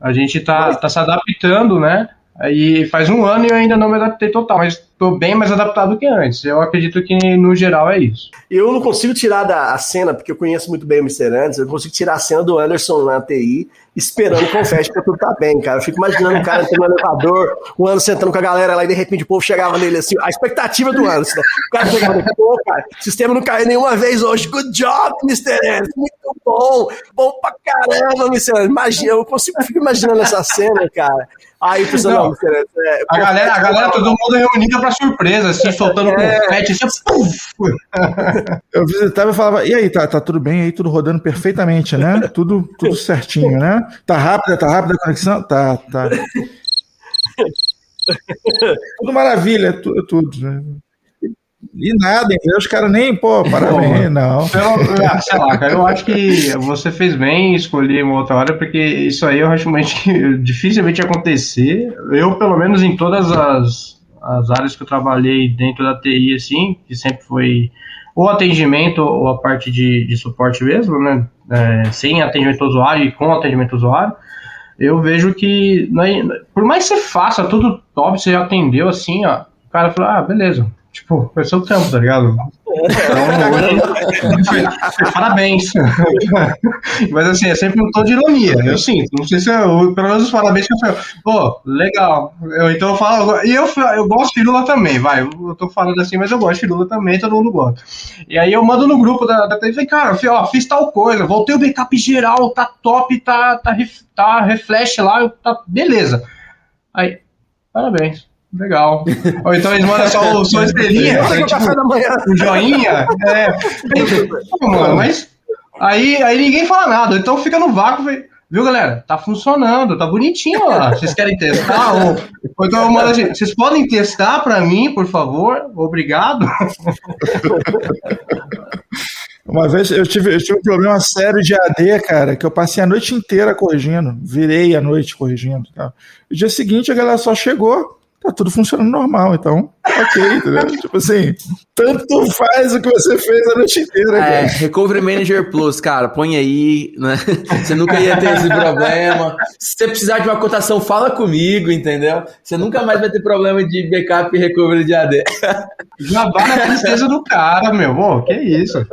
A gente tá, tá se adaptando, né? Aí faz um ano e eu ainda não me adaptei total, mas tô bem mais adaptado que antes. Eu acredito que no geral é isso. Eu não consigo tirar da cena, porque eu conheço muito bem o Mr. Anderson, eu não consigo tirar a cena do Anderson na TI, esperando confete pra tudo tá bem, cara. Eu fico imaginando o cara no elevador, o Anderson sentando com a galera lá e de repente o povo chegava nele assim, a expectativa do Anderson? O cara chegava pô, cara, o sistema não caiu nenhuma vez hoje, good job, Mr. Anderson, muito bom, bom pra caramba, Mr. Anderson. Imagina, eu consigo, eu fico imaginando essa cena, cara. Aí, pessoal, não, Não. Anderson, é, A galera, a galera, todo mundo reunida pra surpresa, assim, soltando confete, assim, puf! Eu visitava e falava, e aí, tá, tá tudo bem aí, tudo rodando perfeitamente, né? Tudo, tudo certinho, né? Tá rápida, tá rápida a conexão? Tá, tá. tudo maravilha, tudo, tudo, né? E nada, entendeu? Os caras nem, pô, parabéns, não. Pelo, ah, sei lá, cara, eu acho que você fez bem em escolher uma outra hora, porque isso aí eu acho que dificilmente ia acontecer. Eu, pelo menos, em todas as, as áreas que eu trabalhei dentro da TI, assim, que sempre foi ou atendimento ou a parte de, de suporte mesmo, né? É, sem atendimento ao usuário e com atendimento ao usuário, eu vejo que, né, por mais que você faça tudo top, você já atendeu assim, ó, o cara falou, ah, beleza. Tipo, foi seu tempo, tá ligado? Então, hoje, parabéns. Mas assim, é sempre um tom de ironia, eu sinto. Não sei se eu, pelo menos os parabéns que eu falo, pô, legal. Eu, então eu falo, e eu, eu gosto de Lula também, vai. Eu tô falando assim, mas eu gosto de Lula também, todo mundo gosta. E aí eu mando no grupo da, da TV, cara, fi- ó, fiz tal coisa, voltei o backup geral, tá top, tá, tá, tá refresh lá, tá beleza. Aí, parabéns. Legal. Ou então eles mandam só o só estrelinha, o tipo, café da manhã. o joinha. É. Pô, mano, mas aí, aí ninguém fala nada, então fica no vácuo. vê- Viu, galera? Tá funcionando, tá bonitinho lá. Vocês querem testar? Ou, ou então eu mando assim, vocês podem testar pra mim, por favor? Obrigado. Uma vez eu tive, eu tive um problema sério de AD, cara, que eu passei a noite inteira corrigindo, virei a noite corrigindo. tal. O dia seguinte a galera só chegou, tá tudo funcionando normal, então, ok, entendeu? tipo assim, tanto faz o que você fez a noite inteira, É. Recovery Manager Plus, cara, põe aí, né? Você nunca ia ter esse problema. Se você precisar de uma cotação, fala comigo, entendeu? Você nunca mais vai ter problema de backup e recovery de AD. Já vai na tristeza do cara, meu. Pô, que isso?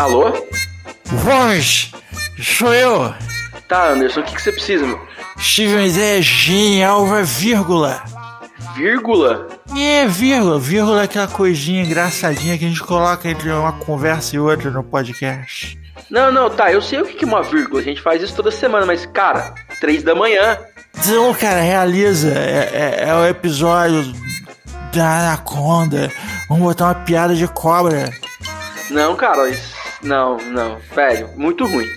Alô? Voz, sou eu. Tá, Anderson, o que, que você precisa, meu? Tive uma ideia genial, vai vírgula. Vírgula? É, vírgula. Vírgula é aquela coisinha engraçadinha que a gente coloca entre uma conversa e outra no podcast. Não, não, tá, eu sei o que que é uma vírgula, a gente faz isso toda semana, mas, cara, três da manhã. Então, cara, realiza. É, é- é o episódio da Anaconda. Vamos botar uma piada de cobra. Não, cara, isso... não, não, velho, muito ruim.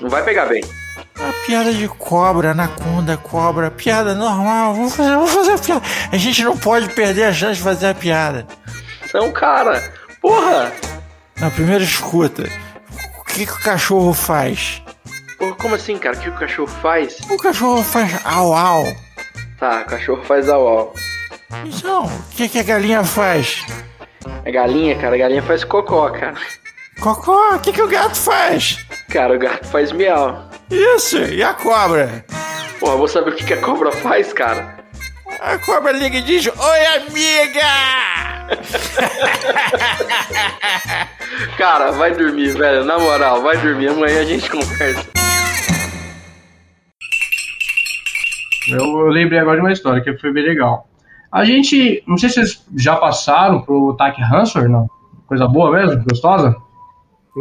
Não vai pegar bem. Uma piada de cobra, anaconda, cobra, piada normal. Vamos fazer, vamos fazer a piada. A gente não pode perder a chance de fazer a piada. Não, cara, porra! Na primeira escuta, o que, que o cachorro faz? Porra, como assim, cara? O que o cachorro faz? O cachorro faz au au. Tá, o cachorro faz au au. Então, o que, que a galinha faz? A galinha, cara, a galinha faz cocó, cara. Cocó, o que, que o gato faz? Cara, o gato faz miau. Isso, e a cobra? Porra, vou saber o que que a cobra faz, cara. A cobra liga e diz: Oi, amiga! Cara, vai dormir, velho. Na moral, vai dormir. Amanhã a gente conversa. Eu, eu lembrei agora de uma história que foi bem legal. A gente, não sei se vocês já passaram pro TAC Hansor, não? Coisa boa mesmo? Gostosa?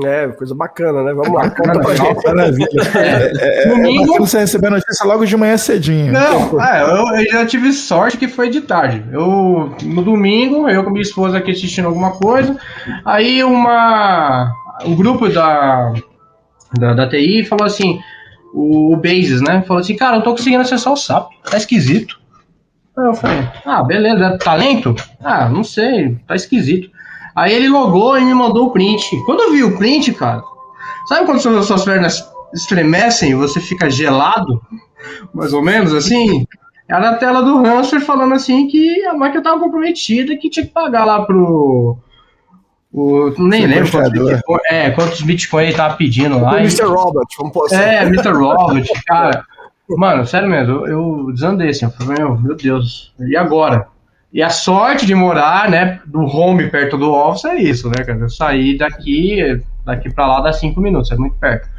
É, coisa bacana, né? Vamos lá, conta pra gente. Maravilha. É, é, Domingo- bacana você receber a notícia logo de manhã cedinho. Não, é, eu, eu já tive sorte que foi de tarde. Eu, no domingo, eu com minha esposa aqui assistindo alguma coisa, aí uma, o grupo da, da, da TI falou assim, o, o Bases, né, falou assim, cara, eu não tô conseguindo acessar o SAP, tá esquisito. Aí eu falei, ah, beleza, é talento? Ah, não sei, tá esquisito. Aí ele logou e me mandou o print. Quando eu vi o print, cara, sabe quando suas, suas pernas estremecem e você fica gelado? mais ou menos assim, era a tela do Hansfer falando assim que a máquina estava comprometida e que tinha que pagar lá pro. O, nem lembro quantos. Bitcoin, é, quantos Bitcoin ele tava pedindo lá. O e- Mr. Robert, vamos pôr assim. é, Mr. Robert, cara. Mano, sério mesmo, eu, eu desandei assim, eu falei, meu, meu Deus, e agora? E a sorte de morar, né, do home perto do office é isso, né, cara? Eu saí daqui, daqui pra lá dá cinco minutos, é muito perto.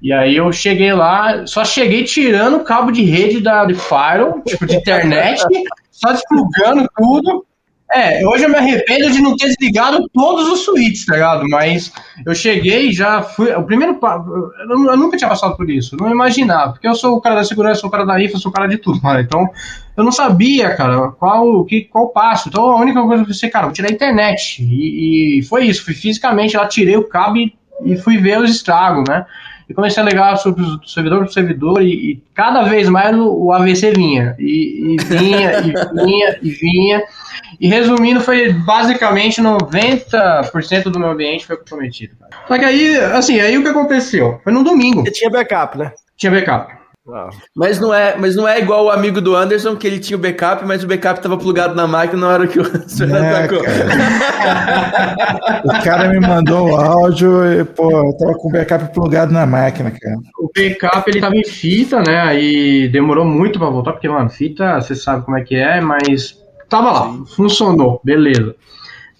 E aí eu cheguei lá, só cheguei tirando o cabo de rede da de Fire, tipo, de internet, só desplugando tudo. É, hoje eu me arrependo de não ter desligado todos os switches, tá ligado? Mas eu cheguei já fui. O primeiro. Eu, nunca tinha passado por isso, não imaginava, porque eu sou o cara da segurança, sou o cara da IFA, sou o cara de tudo, mano. Então, eu não sabia, cara, qual que, qual passo. Então, a única coisa que eu pensei, cara, vou tirar a internet. E, e foi isso, fui fisicamente lá, tirei o cabo e, e fui ver os estragos, né? E comecei a ligar sobre o servidor para servidor e, e cada vez mais o, o AVC vinha. E, e vinha, e vinha, e vinha. E resumindo, foi basicamente 90% do meu ambiente foi comprometido. cara. Só que aí, assim, aí o que aconteceu? Foi no domingo, Você tinha backup, né? tinha backup. Ah, Mas não é, mas não é igual o amigo do Anderson, que ele tinha o backup, mas o backup tava plugado na máquina na hora que o Anderson É, atacou. O cara me mandou o áudio e, pô, eu tava com o backup plugado na máquina, cara. O backup ele tava em fita, né? Aí demorou muito pra voltar, porque, mano, fita, você sabe como é que é, mas tava lá, funcionou, beleza.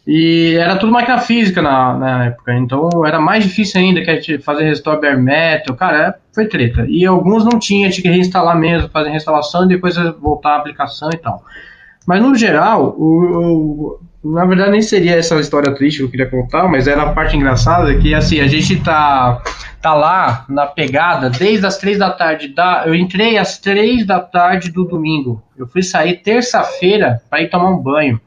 E era tudo máquina física na, na época, então era mais difícil ainda que a gente fazer restore bare metal, cara, é- foi treta. E alguns não tinha, tinha que reinstalar mesmo, fazer reinstalação e depois voltar a aplicação e tal. Mas no geral, o, o- na verdade nem seria essa história triste que eu queria contar, mas era a parte engraçada que assim, a gente tá tá lá na pegada desde as três da tarde. Da, eu entrei às três da tarde do domingo. Eu fui sair terça-feira para ir tomar um banho.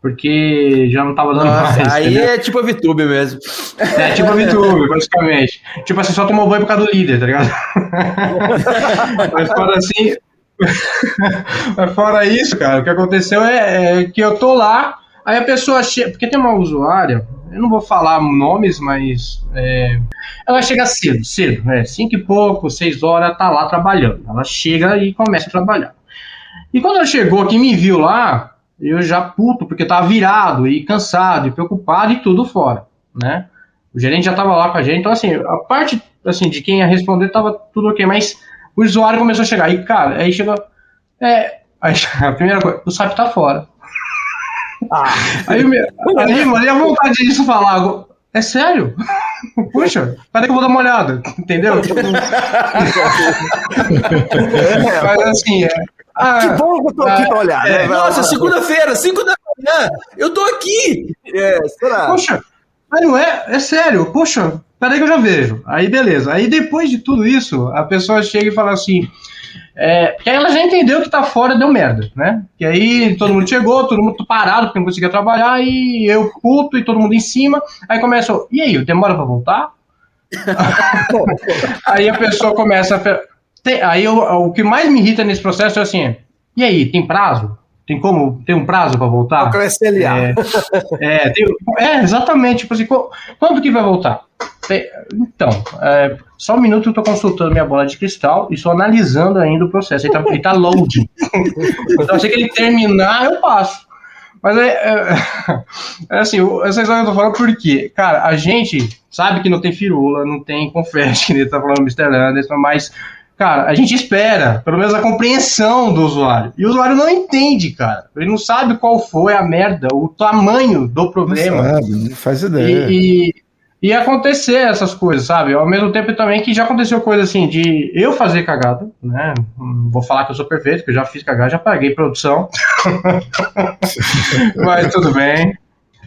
Porque já não tava dando Nossa, mais. aí entendeu? é tipo a VTube mesmo. É tipo a VTube, basicamente. Tipo assim, só tomou banho por causa do líder, tá ligado? Mas fora assim. Mas fora isso, cara, o que aconteceu é, é que eu tô lá, aí a pessoa chega. Porque tem uma usuária, eu não vou falar nomes, mas. é, ela chega cedo, cedo, né? Cinco e pouco, seis horas, tá lá trabalhando. Ela chega e começa a trabalhar. E quando ela chegou, quem me viu lá, eu já puto, porque tava virado e cansado e preocupado e tudo fora, né? O gerente já tava lá com a gente, então assim, a parte assim, de quem ia responder tava tudo ok, mas o usuário começou a chegar. Aí, cara, aí chegou. É. A primeira coisa, o SAP tá fora. Aí, me- aí, mano, e a vontade disso falar, é sério? Puxa, peraí que eu vou dar uma olhada, entendeu? Tipo, mas assim, é. ah, Que bom que eu tô aqui pra olhar, né? Vai lá. Nossa, segunda-feira, 5 da manhã, eu tô aqui! É, será? Poxa, mas não é, é sério, poxa, peraí que eu já vejo. Aí beleza. Aí depois de tudo isso, a pessoa chega e fala assim. É, que aí ela já entendeu que tá fora, deu merda, né? Que aí todo mundo chegou, todo mundo parado porque não conseguia trabalhar, e eu puto e todo mundo em cima. Aí começa, e aí, demora pra voltar? aí a pessoa começa a. aí eu- o que mais me irrita nesse processo é assim: e aí, tem prazo? Tem como? Tem um prazo pra voltar? Qual é? É, tem- é, exatamente. Tipo assim, qu- quando que vai voltar? Então, é, só um minuto eu tô consultando minha bola de cristal e estou analisando ainda o processo. Ele tá, ele tá loading. então, assim que ele terminar, eu passo. Mas é, é, é assim, essa história eu tô falando porque, cara, a gente sabe que não tem firula, não tem confete, que ele tá falando Mr. Anderson, mas, cara, a gente espera, pelo menos a compreensão do usuário. E o usuário não entende, cara. Ele não sabe qual foi a merda, o tamanho do problema. Não sabe, não faz ideia. E, e, e acontecer essas coisas, sabe? Ao mesmo tempo também que já aconteceu coisa assim de eu fazer cagada, né? Não Vou falar que eu sou perfeito, que eu já fiz cagada, já paguei produção. Mas tudo bem.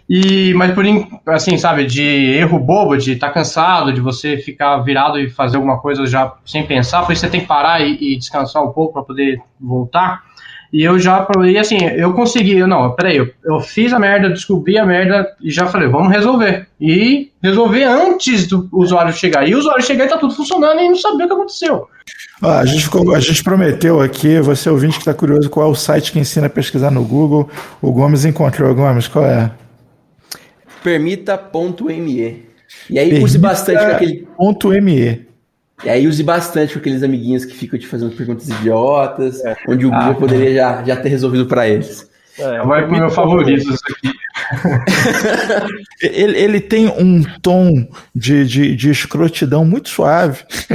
E, mas por assim, sabe, de erro bobo, de estar cansado, de você ficar virado e fazer alguma coisa já sem pensar, por isso você tem que parar e, e descansar um pouco para poder voltar. E eu já, e assim, eu consegui, eu, não, peraí, eu, eu fiz a merda, descobri a merda e já falei, vamos resolver. E resolver antes do usuário chegar. E o usuário chegar e tá tudo funcionando e não sabia o que aconteceu. Ó, a, gente ficou- a gente prometeu aqui, você ouvinte que está curioso qual é o site que ensina a pesquisar no Google. O Gomes encontrou. Gomes, qual é? Permita.me. E aí use bastante com aquele. .me. E aí use bastante com aqueles amiguinhos que ficam te fazendo perguntas idiotas, onde o Google poderia já, já ter resolvido para eles. Vai pro meu favorito isso aqui. Ele, ele tem um tom de, de, de escrotidão muito suave.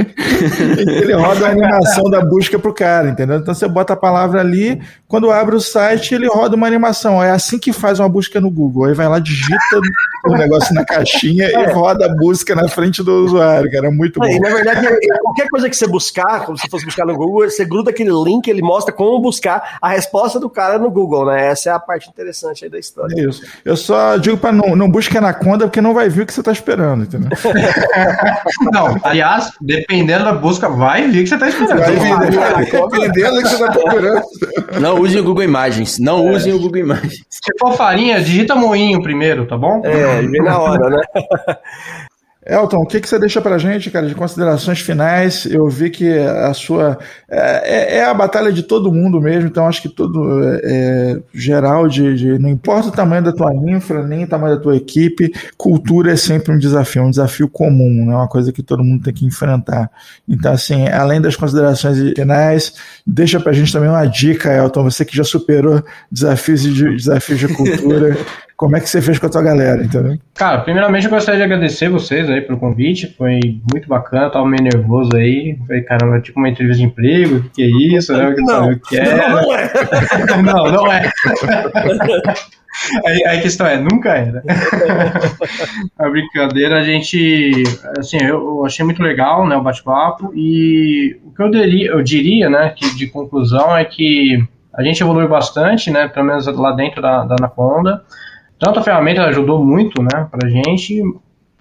ele roda a animação da busca pro cara, entendeu? Então você bota a palavra ali, quando abre o site, ele roda uma animação. É assim que faz uma busca no Google. Aí vai lá, digita o negócio na caixinha e roda a busca na frente do usuário, cara. É muito bom. É, na verdade, qualquer coisa que você buscar, como se fosse buscar no Google, você gruda aquele link, ele mostra como buscar a resposta do cara no Google, né? Essa é a parte interessante aí da história. É isso. Eu só digo para não, não busque Anaconda, porque não vai vir o que você tá esperando, entendeu? Não, aliás, dependendo da busca, vai vir que você tá esperando. Vai vir, dependendo do que você tá procurando. Não usem o Google Imagens. Não usem o Google Imagens. Se for farinha, digita moinho primeiro, tá bom? É, vem na hora, né? Elton, o que, que você deixa pra gente, cara, de considerações finais? Eu vi que a sua. É, é- é a batalha de todo mundo mesmo, então acho que todo. É, geral, de, de- Não importa o tamanho da tua infra, nem o tamanho da tua equipe, cultura é sempre um desafio, um desafio comum, né? uma coisa que todo mundo tem que enfrentar. Então, assim, além das considerações finais, deixa pra gente também uma dica, Elton, você que já superou desafios de, desafios de cultura. Como é que você fez com a tua galera, entendeu? Cara, primeiramente eu gostaria de agradecer vocês aí pelo convite, foi muito bacana, tava meio nervoso aí, falei, caramba, é tipo uma entrevista de emprego, o que, que é isso, né? Saber o que é. Não, é. Não, não é. Aí, aí a questão é, nunca era. a brincadeira, a gente, assim, eu, eu achei muito legal, né, o bate-papo, e o que eu diria, eu diria, né, que de conclusão é que a gente evoluiu bastante, né, pelo menos lá dentro da, da Anaconda, tanto a ferramenta ajudou muito, né, pra gente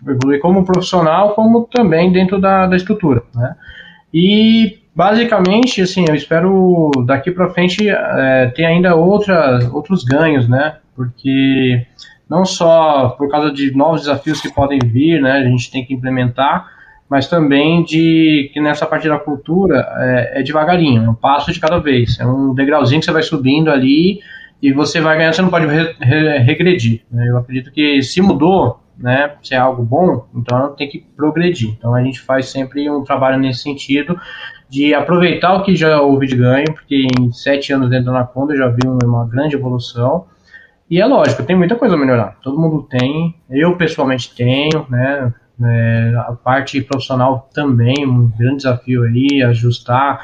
evoluir como profissional, como também dentro da, da estrutura, né, e basicamente, assim, eu espero daqui para frente é, ter ainda outras, outros ganhos, né? Porque não só por causa de novos desafios que podem vir, né? A gente tem que implementar, mas também de que nessa parte da cultura é, é devagarinho, é um passo de cada vez, é um degrauzinho que você vai subindo ali e você vai ganhando, você não pode re- re- regredir. né? Eu acredito que se mudou, né, se é algo bom, então tem que progredir. Então a gente faz sempre um trabalho nesse sentido de aproveitar o que já houve de ganho, porque em sete anos dentro da Anaconda eu já vi uma grande evolução. E é lógico, tem muita coisa a melhorar. Todo mundo tem, eu pessoalmente tenho, né? é, a parte profissional também, um grande desafio aí, ajustar,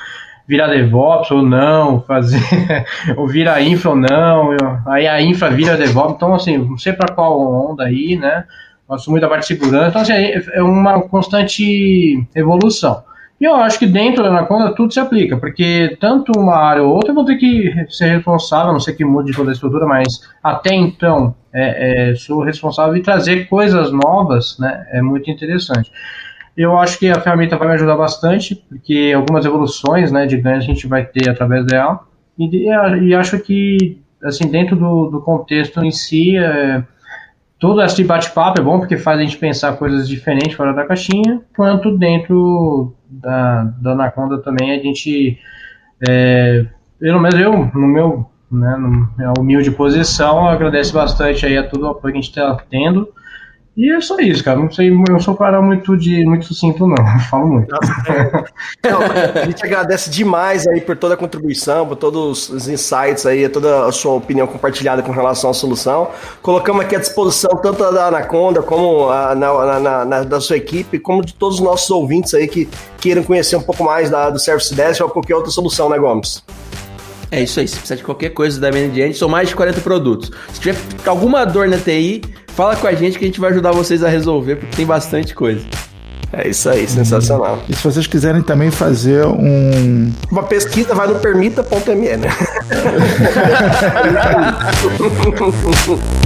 virar DevOps ou não, fazer, ou virar infra ou não, eu- aí a infra vira DevOps, então assim, não sei para qual onda aí, né? Gosto muito da parte de segurança, então assim, é uma constante evolução. E eu acho que dentro da Anaconda tudo se aplica, porque tanto uma área ou outra eu vou ter que ser responsável, não sei que mude toda a estrutura, mas até então é, é, sou responsável e trazer coisas novas, né? É muito interessante. Eu acho que a ferramenta vai me ajudar bastante, porque algumas evoluções, né, de ganhos a gente vai ter através dela. E, e acho que, assim, dentro do, do contexto em si, é, todo esse bate-papo é bom porque faz a gente pensar coisas diferentes fora da caixinha, quanto dentro da, da Anaconda também a gente, é, pelo menos eu, no meu, né, minha humilde posição, agradeço bastante aí a todo o apoio que a gente está tendo E é só isso, cara. Não sei, eu sou cara muito de muito sucinto, não. Eu falo muito. Não, a gente agradece demais aí por toda a contribuição, por todos os insights aí, toda a sua opinião compartilhada com relação à solução. Colocamos aqui à disposição tanto da Anaconda como a, na, na, na, da sua equipe, como de todos os nossos ouvintes aí que queiram conhecer um pouco mais da, do Service Desk ou qualquer outra solução, né, Gomes? É isso aí, se precisar de qualquer coisa da MND, são mais de 40 produtos. Se tiver alguma dor na TI, fala com a gente que a gente vai ajudar vocês a resolver, porque tem bastante coisa. É isso aí, sensacional. E se vocês quiserem também fazer um. Uma pesquisa, vai no permita.me, né?